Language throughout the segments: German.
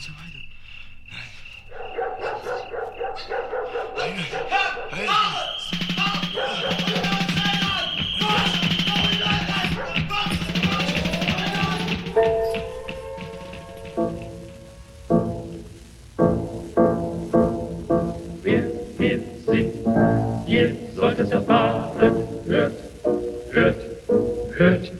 ganze Weide. Nein. Nein, nein. Wir, sind, ihr sollt erfahren, hört, hört, hört,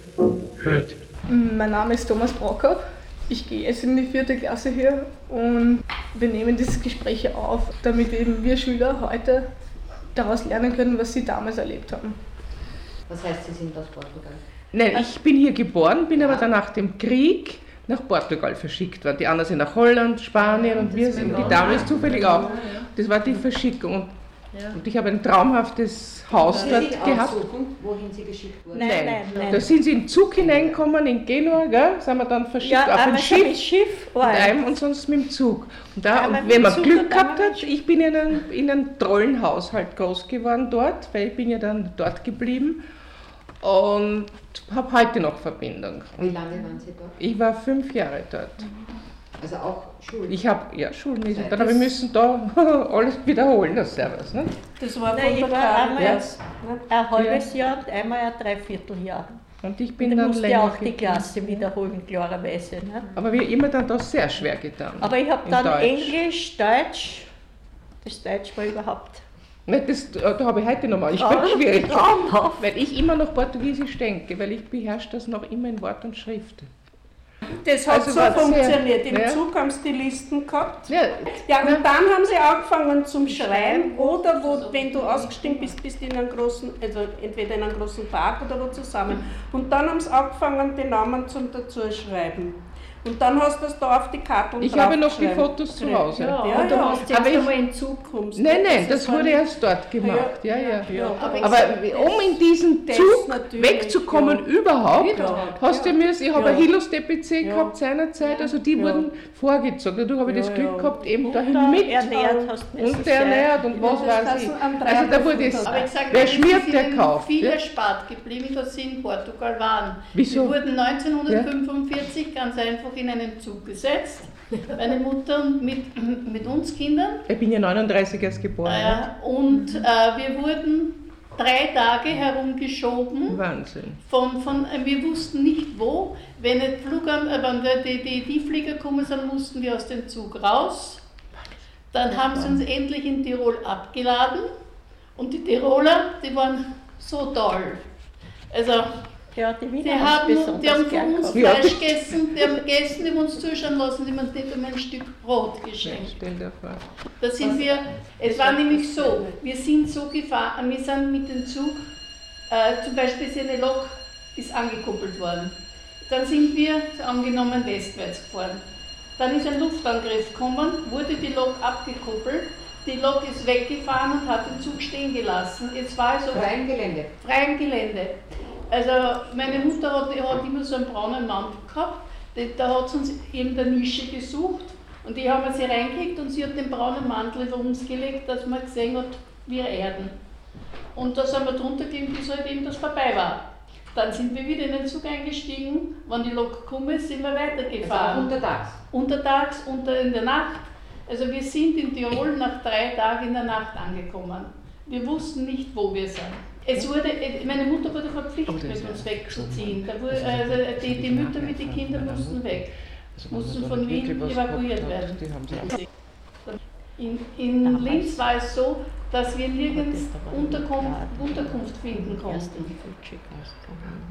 hört. Mein Name ist Thomas Brocker. Ich gehe jetzt in die vierte Klasse hier und wir nehmen dieses Gespräch auf, damit eben wir Schüler heute daraus lernen können, was sie damals erlebt haben. Was heißt, Sie sind aus Portugal? Nein, ich bin hier geboren, bin aber dann nach dem Krieg nach Portugal verschickt worden. Die anderen sind nach Holland, Spanien und wir sind, die Dame ist zufällig auch. Das war die Verschickung. Und ich habe ein traumhaftes Haus Sie dort sich gehabt. aussuchen, wohin Sie geschickt wurden? Nein, nein, nein. Da sind sie in den Zug hineingekommen in Genua, gell? sind wir dann verschickt Ja, auf ein schon mit Schiff. Schiff, Mit oh, einem und sonst mit dem Zug. Und da, und wenn man Zug Glück und gehabt hat, ich bin in einem, in einem tollen Haushalt groß geworden dort, weil ich bin ja dann dort geblieben und habe heute noch Verbindung. Wie lange waren Sie dort? Ich war fünf Jahre dort. Also auch Schule? Ich habe ja schulmäßig, dann habe ich müssen da alles wiederholen, das Servus. Ne? Das war Nein, von ich der war einmal Caritas. ein halbes Jahr und einmal ein Dreivierteljahr. Und ich Und bin ich dann musste länger auch die. Klasse wiederholen, klarerweise. Ne? Aber wir immer dann da sehr schwer getan. Aber ich habe dann Deutsch. Englisch, Deutsch, das Deutsch war überhaupt Ne, das, da habe ich heute nochmal, ich bin schwierig. Weil ich immer noch Portugiesisch denke, weil ich beherrsche das noch immer in Wort und Schrift. Das hat Also so funktioniert. Im ja. Zug haben sie die Listen gehabt. Ja, Ja, und Ja. dann haben sie angefangen zum Schreiben oder wo, wenn du ausgestiegen bist, bist du in einem großen, also entweder in einem großen Park oder wo zusammen. Und dann haben sie angefangen, die Namen zum dazu schreiben. Und dann hast du das da auf die Karten ich habe noch die. Fotos zu Hause. Ja, Ja, du ja. hast jetzt Aber ich- einmal in Zug Kommst Nein, du, nein, das wurde erst dort gemacht. Ja, ja. Ja, aber, Aber um in diesen Zug wegzukommen ja. überhaupt, hast du müssen, ich habe Ja. ein Hilos-DPC Ja. gehabt seinerzeit, also die Ja. wurden vorgezogen. Dadurch habe ich das Glück ja. gehabt, eben Und dahin da mit ernährt hast du und ernährt und was das weiß ich. du Also da wurde es, wer es schmiert, der kauft. Viel Ja? erspart geblieben, dass sie in Portugal waren. Wieso? Sie wurden 1945 ganz einfach in einen Zug gesetzt. Meine Mutter und mit, mit uns Kindern. Ich bin ja 39 erst geboren. Äh, und äh, wir wurden drei Tage herumgeschoben. Wahnsinn. Von, von, wir wussten nicht wo. Wenn, nicht Flugern, äh, wenn die, die, die Flieger gekommen sind, mussten wir aus dem Zug raus. Dann haben sie uns endlich in Tirol abgeladen. Und die Tiroler, die waren so toll. Also, Ja, die die Wiener haben, besonders die haben von uns. Ja. Fleisch gegessen, die haben gegessen, die haben uns zuschauen lassen, die haben uns nicht einmal ein Stück Brot geschenkt. Stell dir vor. Da sind wir, es war nämlich so, wir sind so gefahren, wir sind mit dem Zug, äh, zum Beispiel ist eine Lok ist angekuppelt worden. Dann sind wir angenommen westwärts gefahren. Dann ist ein Luftangriff gekommen, wurde die Lok abgekuppelt, die Lok ist weggefahren und hat den Zug stehen gelassen. Jetzt war es auf Freiem Gelände. freiem Gelände. Also meine Mutter hat, hat immer so einen braunen Mantel gehabt, da hat sie uns in der Nische gesucht und die haben wir sie reingekriegt und sie hat den braunen Mantel über uns gelegt, dass man gesehen hat, wir erden. Und da sind wir drunter geblieben, bis halt eben das vorbei war. Dann sind wir wieder in den Zug eingestiegen, wenn die Lok gekommen ist, sind wir Also weitergefahren. untertags. Untertags, unter in der Nacht. Also wir sind in Tirol nach drei Tagen in der Nacht angekommen. Wir wussten nicht, wo wir sind. Es wurde, meine Mutter wurde verpflichtet, mit uns wegzuziehen. Da wurde, also die, die Mütter mit den Kindern mussten weg. mussten von Wien evakuiert werden. In, in Linz war es so, dass wir nirgends Unterkunft, Unterkunft finden konnten.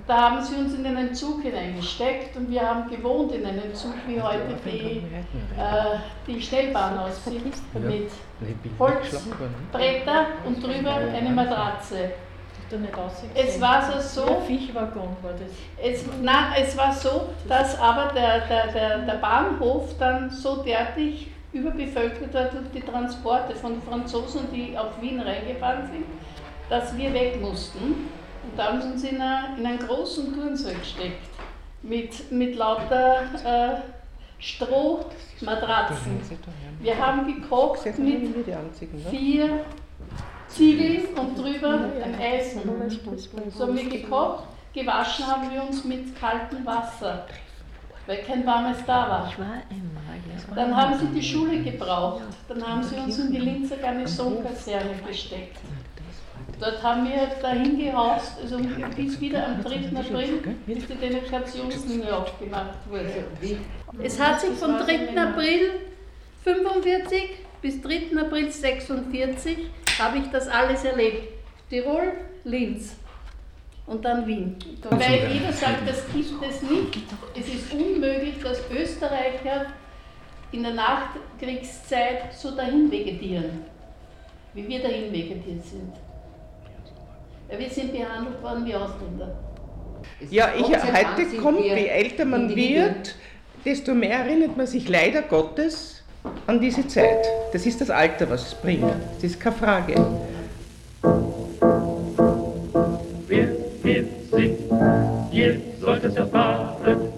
Da haben sie uns in einen Zug hineingesteckt und wir haben gewohnt in einem Zug, wie heute die, äh, die Schnellbahn aussieht, mit Holzbretter und drüber eine Matratze. Es war so, so Fischwaggon war das. es, na, es war so, dass aber der, der, der, der Bahnhof dann so derartig überbevölkert war durch die Transporte von Franzosen, die auf Wien reingefahren sind, dass wir weg mussten. Und da haben sie uns in, eine, in einen großen Turnsaal gesteckt mit, mit lauter äh, Strohmatratzen. Wir haben gekocht mit ne? vier Ziegeln und drüber ein Eisen. So haben wir gekocht, gewaschen haben wir uns mit kaltem Wasser, weil kein warmes da war. Dann haben sie die Schule gebraucht, dann haben sie uns in die Linzer Garnisonkaserne gesteckt. Dort haben wir dahin gehaust, also bis wieder am 3. April, bis die Delegationslinie aufgemacht wurde. Es hat sich vom 3. April 45 bis 3. April 46 habe ich das alles erlebt. Tirol, Linz. und dann Wien. Weil jeder sagt, das gibt es nicht. Es ist unmöglich, dass Österreicher in der Nachkriegszeit so dahin vegetieren, wie wir dahin vegetiert sind. Weil wir sind behandelt worden wie Ausländer. Ja, ich, heute kommt, je älter man wird, desto mehr erinnert man sich leider Gottes an diese Zeit. Das ist das Alter, was es bringt. Das ist keine Frage. Wer hier singt, ihr sollt erfahren,